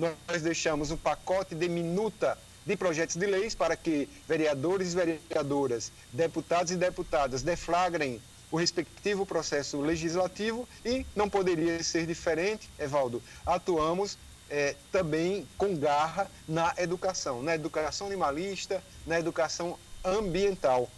nós deixamos um pacote de minuta de projetos de leis para que vereadores e vereadoras, deputados e deputadas deflagrem o respectivo processo legislativo e não poderia ser diferente, Evaldo. Atuamos é, também com garra na educação, na educação animalista, na educação ambiental.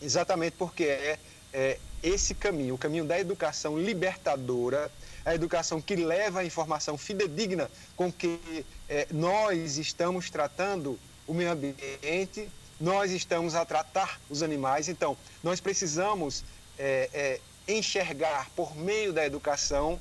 Exatamente porque é, é esse caminho, o caminho da educação libertadora, a educação que leva a informação fidedigna com que é, nós estamos tratando o meio ambiente, nós estamos a tratar os animais. Então, nós precisamos é, é, enxergar por meio da educação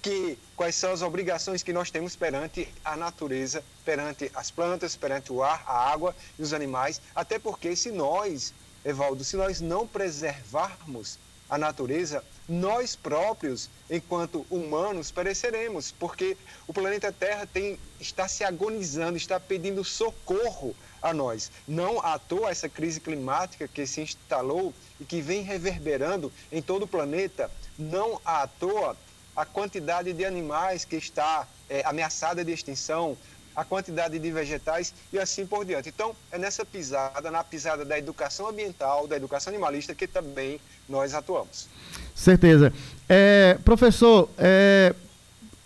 que quais são as obrigações que nós temos perante a natureza, perante as plantas, perante o ar, a água e os animais, até porque se nós, Evaldo, se nós não preservarmos a natureza, nós próprios, enquanto humanos, pereceremos, porque o planeta Terra tem, está se agonizando, está pedindo socorro a nós. Não à toa essa crise climática que se instalou e que vem reverberando em todo o planeta, não à toa a quantidade de animais que está é, ameaçada de extinção, a quantidade de vegetais e assim por diante. Então, é nessa pisada, na pisada da educação ambiental, da educação animalista, que também nós atuamos. Certeza. É, professor, é,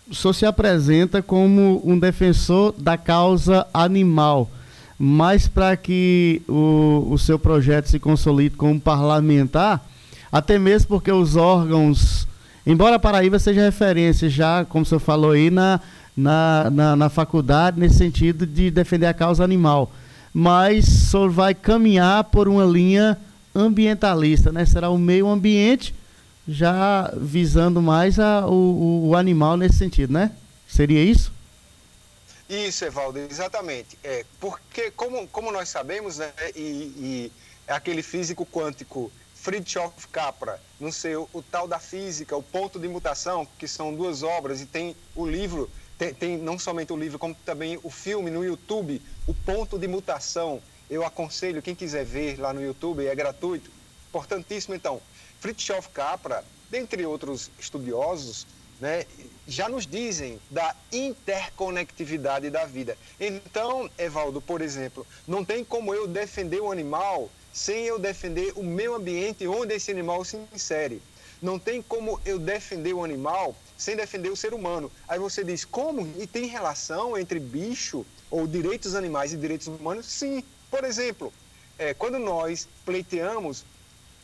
o senhor se apresenta como um defensor da causa animal, mas para que o, o seu projeto se consolide como parlamentar, até mesmo porque os órgãos, embora a Paraíba seja referência já, como o senhor falou aí, na na, na, na faculdade nesse sentido de defender a causa animal. Mas só vai caminhar por uma linha ambientalista, né? Será o meio ambiente já visando mais a, o, o animal nesse sentido, né? Seria isso? Isso, Evaldo, exatamente. É, porque, como, como nós sabemos, né, e, e aquele físico quântico Fritjof Capra, não sei, o, o, tal da física, o ponto de mutação, que são duas obras, e tem o livro tem, tem, não somente o livro, como também o filme no YouTube, O Ponto de Mutação. Eu aconselho quem quiser ver lá no YouTube, é gratuito. Importantíssimo, então. Fritjof Capra, dentre outros estudiosos, né, já nos dizem da interconectividade da vida. Então, Evaldo, por exemplo, não tem como eu defender o animal sem eu defender o meio ambiente onde esse animal se insere. Não tem como eu defender o animal sem defender o ser humano. Aí você diz, como? E tem relação entre bicho ou direitos animais e direitos humanos? Sim. Por exemplo, é, quando nós pleiteamos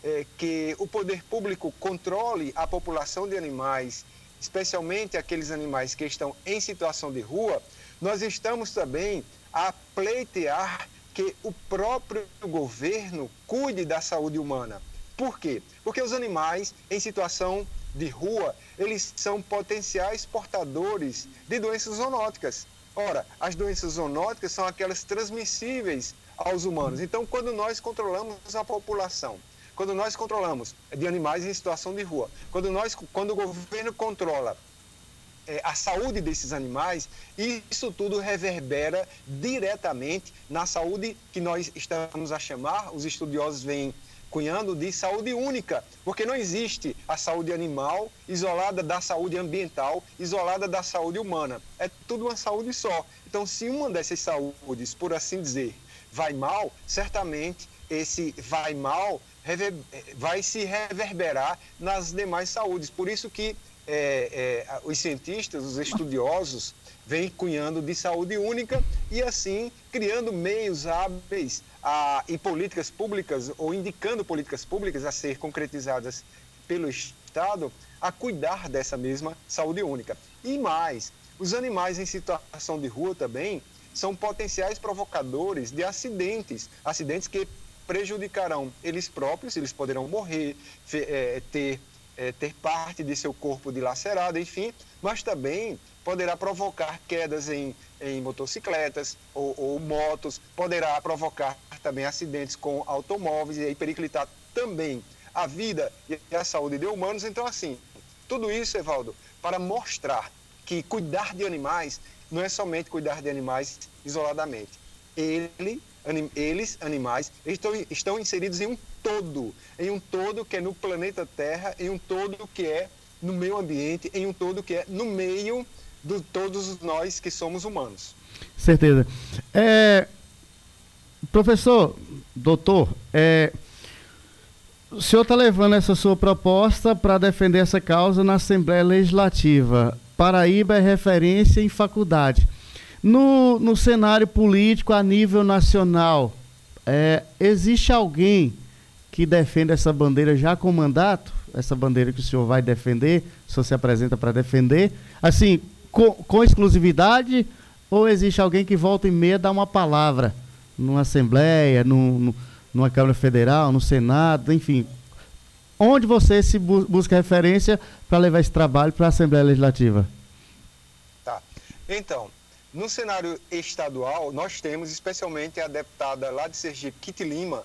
é, que o poder público controle a população de animais, especialmente aqueles animais que estão em situação de rua, nós estamos também a pleitear que o próprio governo cuide da saúde humana. Por quê? Porque os animais em situação de rua, eles são potenciais portadores de doenças zoonóticas. Ora, as doenças zoonóticas são aquelas transmissíveis aos humanos. Então, quando nós controlamos a população, quando nós controlamos de animais em situação de rua, quando, nós, quando o governo controla é, a saúde desses animais, isso tudo reverbera diretamente na saúde que nós estamos a chamar, os estudiosos vêm cunhando de saúde única, porque não existe a saúde animal isolada da saúde ambiental, isolada da saúde humana. É tudo uma saúde só. Então, se uma dessas saúdes, por assim dizer, vai mal, certamente esse vai mal vai se reverberar nas demais saúdes. Por isso que é, é, os cientistas, os estudiosos, vêm cunhando de saúde única e assim criando meios hábeis a, e políticas públicas ou indicando políticas públicas a ser concretizadas pelo Estado a cuidar dessa mesma saúde única. E mais, os animais em situação de rua também são potenciais provocadores de acidentes, acidentes que prejudicarão eles próprios, eles poderão morrer, é, ter, é, ter parte de seu corpo dilacerado, enfim, mas também poderá provocar quedas em, em motocicletas ou, ou, motos, poderá provocar também acidentes com automóveis e aí periclitar também a vida e a saúde de humanos. Então, assim, tudo isso, Evaldo, para mostrar que cuidar de animais não é somente cuidar de animais isoladamente. Ele, anim, eles, animais, estão, estão inseridos em um todo, em um todo que é no planeta Terra, em um todo que é no meio ambiente, em um todo que é no meio de todos nós que somos humanos. Certeza. É, professor, doutor, é, o senhor está levando essa sua proposta para defender essa causa na Assembleia Legislativa. Paraíba é referência em faculdade. No, no cenário político a nível nacional, é, existe alguém que defenda essa bandeira já com mandato? Essa bandeira que o senhor vai defender, o senhor se apresenta para defender? Assim, com, com, exclusividade? Ou existe alguém que volta e meia dar uma palavra numa Assembleia, num, numa Câmara Federal, no Senado, enfim? Onde você se bu busca referência para levar esse trabalho para a Assembleia Legislativa? Tá. Então, no cenário estadual, nós temos especialmente a deputada lá de Sergipe, Kitty Lima,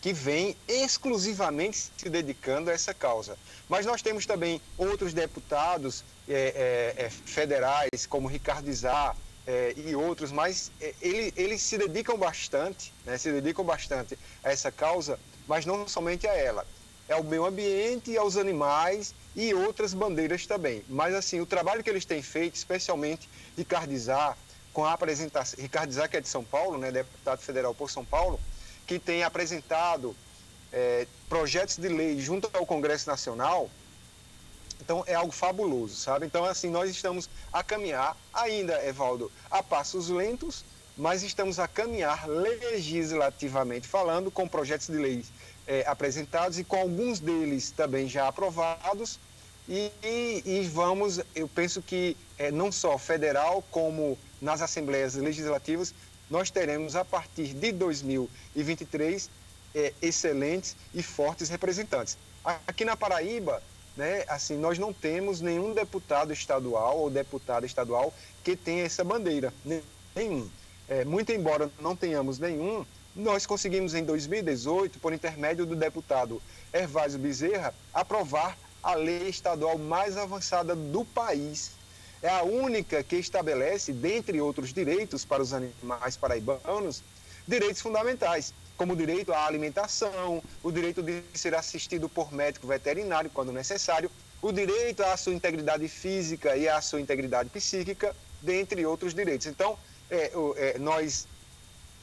que vem exclusivamente se dedicando a essa causa. Mas nós temos também outros deputados é, é, é federais, como Ricardo Izar é, e outros, mas é, ele, eles se dedicam bastante, né, se dedicam bastante a essa causa, mas não somente a ela. Ao meio ambiente, aos animais e outras bandeiras também. Mas assim, o trabalho que eles têm feito, especialmente Ricardo Izar, com a apresentação, Ricardo Isaac é de São Paulo, né, deputado federal por São Paulo, que tem apresentado é, projetos de lei junto ao Congresso Nacional. Então é algo fabuloso, sabe? Então assim nós estamos a caminhar ainda, Evaldo, a passos lentos, mas estamos a caminhar legislativamente falando com projetos de lei é, apresentados e com alguns deles também já aprovados. E, e, e vamos, eu penso que é, não só federal como nas assembleias legislativas, nós teremos a partir de 2023 é, excelentes e fortes representantes. Aqui na Paraíba, né, assim, nós não temos nenhum deputado estadual ou deputada estadual que tenha essa bandeira, nenhum. É, muito embora não tenhamos nenhum, nós conseguimos em 2018, por intermédio do deputado Ervásio Bezerra, aprovar a lei estadual mais avançada do país é a única que estabelece, dentre outros direitos para os animais paraibanos, direitos fundamentais, como o direito à alimentação, o direito de ser assistido por médico veterinário quando necessário, o direito à sua integridade física e à sua integridade psíquica, dentre outros direitos. Então, é, é, nós,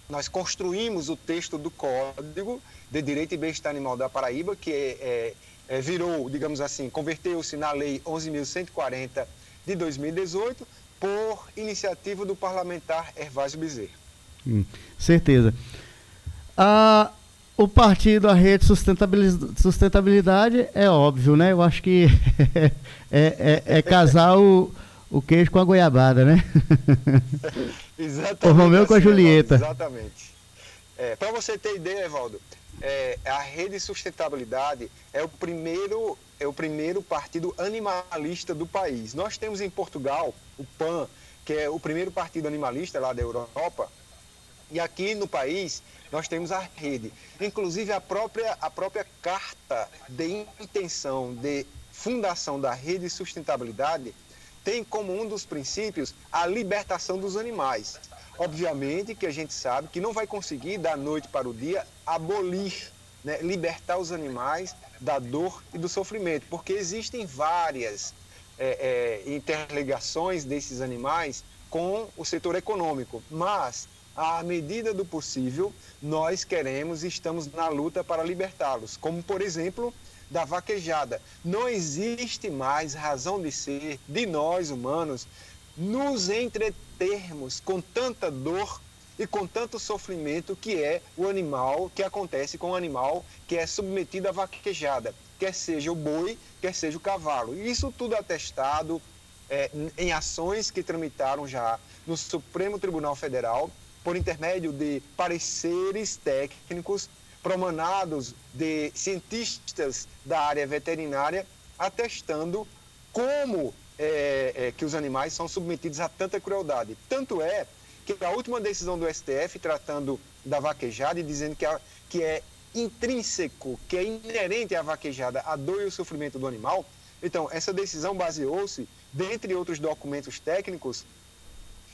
nós construímos o texto do Código de Direito e Bem-Estar Animal da Paraíba, que é, é, é virou, digamos assim, converteu-se na Lei 11.140 de 2018, por iniciativa do parlamentar Ervásio Bezerra. Hum, certeza. Ah, o partido, a rede sustentabilidade, sustentabilidade é óbvio, né? Eu acho que é, é, é casar o, o queijo com a goiabada, né? exatamente. O Romeu assim, com a assim, Julieta. exatamente. É, Para você ter ideia, Evaldo, é, a rede sustentabilidade é o primeiro é o primeiro partido animalista do país. Nós temos em Portugal o PAN, que é o primeiro partido animalista lá da Europa, e aqui no país nós temos a rede. Inclusive a própria, a própria carta de intenção de fundação da rede de sustentabilidade tem como um dos princípios a libertação dos animais. Obviamente que a gente sabe que não vai conseguir da noite para o dia abolir, né, libertar os animais da dor e do sofrimento, porque existem várias é, é, interligações desses animais com o setor econômico, mas à medida do possível nós queremos e estamos na luta para libertá-los, como por exemplo da vaquejada. Não existe mais razão de ser de nós humanos nos entretermos com tanta dor e com tanto sofrimento que é o animal, que acontece com o animal que é submetido à vaquejada, quer seja o boi, quer seja o cavalo. Isso tudo atestado é, em ações que tramitaram já no Supremo Tribunal Federal, por intermédio de pareceres técnicos promanados de cientistas da área veterinária, atestando como é, é, que os animais são submetidos a tanta crueldade. Tanto é que a última decisão do STF tratando da vaquejada e dizendo que, a, que é intrínseco, que é inerente à vaquejada a dor e o sofrimento do animal, então essa decisão baseou-se, dentre outros documentos técnicos,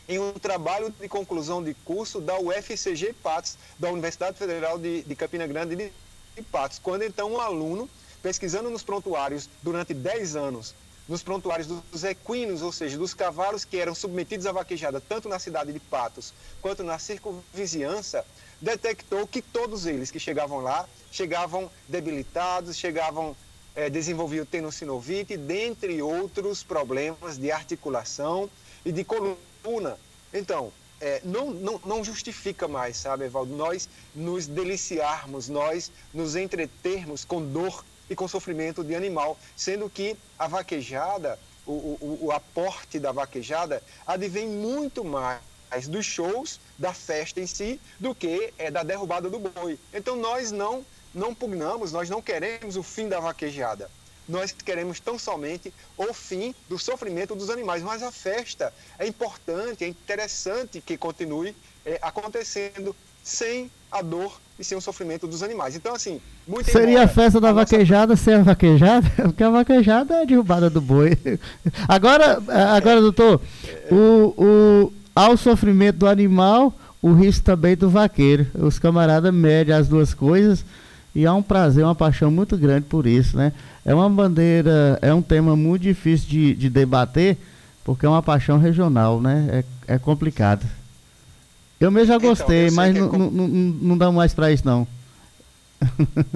em um trabalho de conclusão de curso da UFCG Patos, da Universidade Federal de, de Campina Grande de Patos, quando então um aluno, pesquisando nos prontuários durante 10 anos nos prontuários dos equinos, ou seja, dos cavalos que eram submetidos à vaquejada tanto na cidade de Patos quanto na circunvizinhança, detectou que todos eles que chegavam lá chegavam debilitados, chegavam é, desenvolviam tenossinovite, dentre outros problemas de articulação e de coluna. Então, é, não, não, não justifica mais, sabe, Evaldo, nós nos deliciarmos, nós nos entretermos com dor e com sofrimento de animal, sendo que a vaquejada, o, o, o aporte da vaquejada advém muito mais dos shows, da festa em si, do que é da derrubada do boi. Então nós não não pugnamos, nós não queremos o fim da vaquejada. Nós queremos tão somente o fim do sofrimento dos animais. Mas a festa é importante, é interessante que continue é, acontecendo sem a dor e sem o sofrimento dos animais. Então, assim, muito Seria a festa da a vaquejada nossa... sem a vaquejada? Porque a vaquejada é derrubada do boi. Agora, agora doutor, o, o, ao sofrimento do animal, o risco também do vaqueiro. Os camaradas medem as duas coisas e há um prazer, uma paixão muito grande por isso, né? É uma bandeira, é um tema muito difícil de, de debater, porque é uma paixão regional, né? É, é complicado. Eu mesmo já então, gostei, então, mas é não, dá mais para isso, não.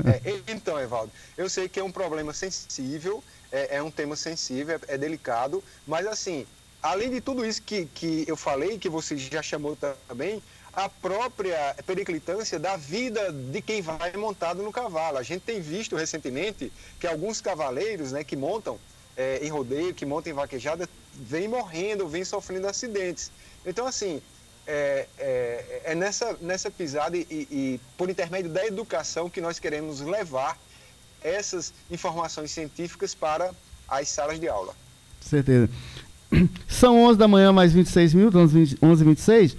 É, então, Evaldo, eu sei que é um problema sensível, é, é um tema sensível, é, é, delicado, mas assim, além de tudo isso que, que eu falei, que você já chamou também, a própria periclitância da vida de quem vai montado no cavalo. A gente tem visto recentemente que alguns cavaleiros né, que montam é, em rodeio, que montam em vaquejada, vêm morrendo, vêm sofrendo acidentes. Então, assim, é, é, é nessa, nessa pisada e, e, por intermédio da educação que nós queremos levar essas informações científicas para as salas de aula. Certeza. São 11 da manhã, mais 26 minutos, 11 h 26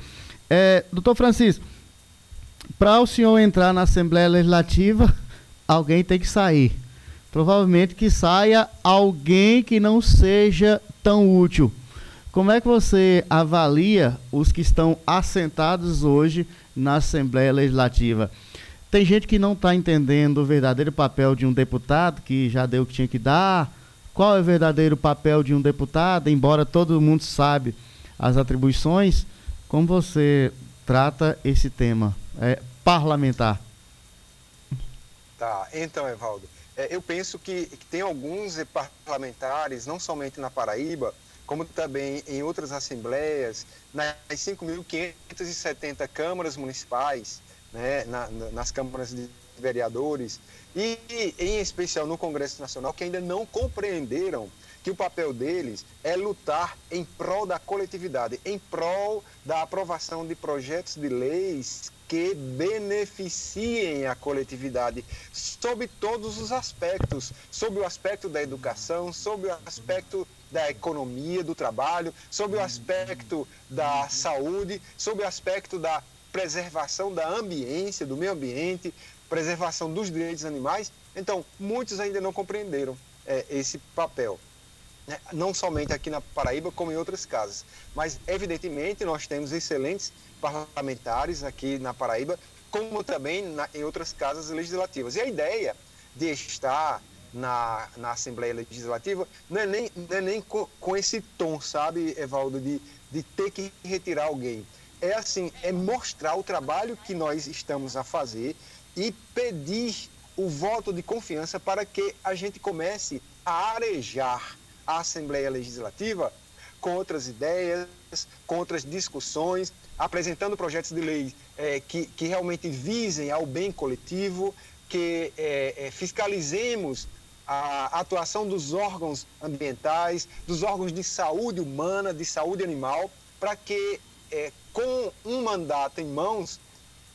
é, doutor Francisco, para o senhor entrar na Assembleia Legislativa, alguém tem que sair. Provavelmente que saia alguém que não seja tão útil. Como é que você avalia os que estão assentados hoje na Assembleia Legislativa? Tem gente que não está entendendo o verdadeiro papel de um deputado, que já deu o que tinha que dar. Qual é o verdadeiro papel de um deputado, embora todo mundo sabe as atribuições? Como você trata esse tema é, parlamentar? Tá, então, Evaldo, é, eu penso que, que tem alguns parlamentares, não somente na Paraíba, como também em outras assembleias, nas 5.570 câmaras municipais, né, na, nas câmaras de vereadores, e em especial no Congresso Nacional, que ainda não compreenderam que o papel deles é lutar em prol da coletividade, em prol da aprovação de projetos de leis que beneficiem a coletividade sob todos os aspectos, sob o aspecto da educação, sob o aspecto da economia, do trabalho, sob o aspecto da saúde, sob o aspecto da preservação da ambiência, do meio ambiente, preservação dos direitos animais. Então, muitos ainda não compreenderam é, esse papel né? não somente aqui na Paraíba, como em outras casas. Mas, evidentemente, nós temos excelentes parlamentares aqui na Paraíba, como também na, em outras casas legislativas. E a ideia de estar na, na Assembleia Legislativa não é nem, não é nem com, com esse tom, sabe, Evaldo, de, de ter que retirar alguém. É assim, é mostrar o trabalho que nós estamos a fazer e pedir o voto de confiança para que a gente comece a arejar a Assembleia Legislativa com outras ideias, com outras discussões, apresentando projetos de lei é, que, que realmente visem ao bem coletivo, que é, é, fiscalizemos a atuação dos órgãos ambientais, dos órgãos de saúde humana, de saúde animal, para que é, com um mandato em mãos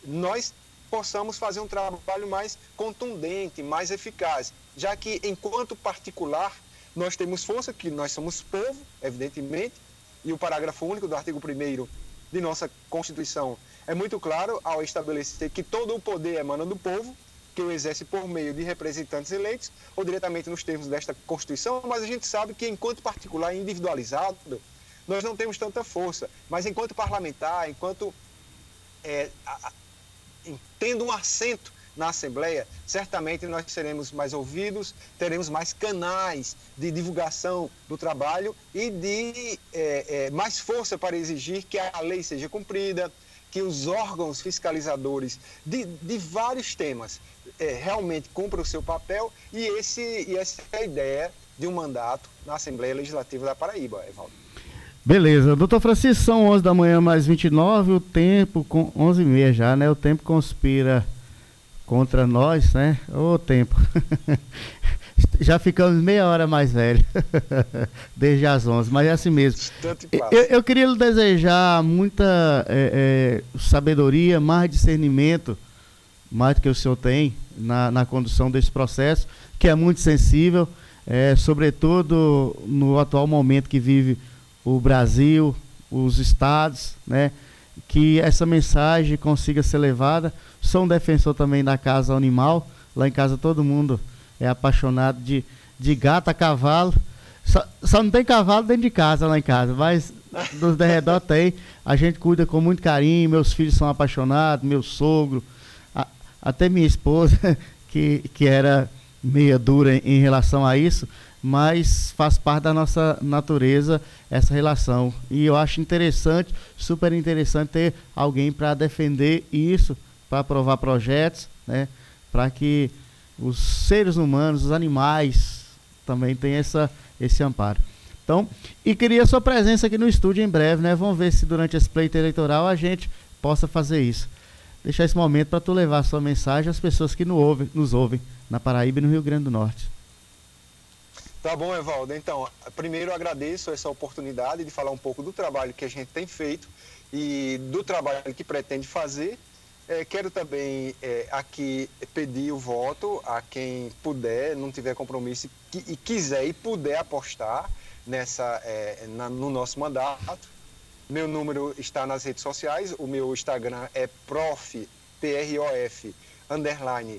nós possamos fazer um trabalho mais contundente, mais eficaz, já que enquanto particular nós temos força, que nós somos povo, evidentemente, e o parágrafo único do artigo 1 de nossa Constituição é muito claro ao estabelecer que todo o poder emana do povo, que o exerce por meio de representantes eleitos, ou diretamente nos termos desta Constituição, mas a gente sabe que, enquanto particular individualizado, nós não temos tanta força. Mas, enquanto parlamentar, enquanto é, a, tendo um assento na Assembleia, certamente nós seremos mais ouvidos, teremos mais canais de divulgação do trabalho e de é, é, mais força para exigir que a lei seja cumprida, que os órgãos fiscalizadores de, de vários temas é, realmente cumpram o seu papel e, esse, e essa é a ideia de um mandato na Assembleia Legislativa da Paraíba, Evaldo. Beleza. Doutor Francisco, são 11 da manhã mais 29, o tempo, com 11 e meia já, né? O tempo conspira contra nós, né? Ô tempo. já ficamos meia hora mais velho, desde as 11, mas é assim mesmo. Eu, eu queria lhe desejar muita é, é, sabedoria, mais discernimento, mais do que o senhor tem na, na condução desse processo, que é muito sensível, é, sobretudo no atual momento que vive o Brasil, os estados, né? Que essa mensagem consiga ser levada. Sou um defensor também da casa animal. Lá em casa todo mundo é apaixonado de, de gato a cavalo. Só, só não tem cavalo dentro de casa lá em casa, mas nos derredor tem. A gente cuida com muito carinho. Meus filhos são apaixonados, meu sogro, a, até minha esposa, que, que era meia dura em, em relação a isso, mas faz parte da nossa natureza essa relação. E eu acho interessante, super interessante ter alguém para defender isso, para aprovar projetos, né, para que os seres humanos, os animais também tenham essa, esse amparo. Então, e queria sua presença aqui no estúdio em breve, né? Vamos ver se durante esse pleito eleitoral a gente possa fazer isso. Deixar esse momento para tu levar a sua mensagem às pessoas que nos ouvem, nos ouvem na Paraíba e no Rio Grande do Norte. Tá bom, Evaldo. Então, primeiro agradeço essa oportunidade de falar um pouco do trabalho que a gente tem feito e do trabalho que pretende fazer. É, quero também é, aqui pedir o voto a quem puder, não tiver compromisso e quiser e puder apostar nessa, é, na, no nosso mandato. Meu número está nas redes sociais, o meu Instagram é prof, P-R-O-F, underline,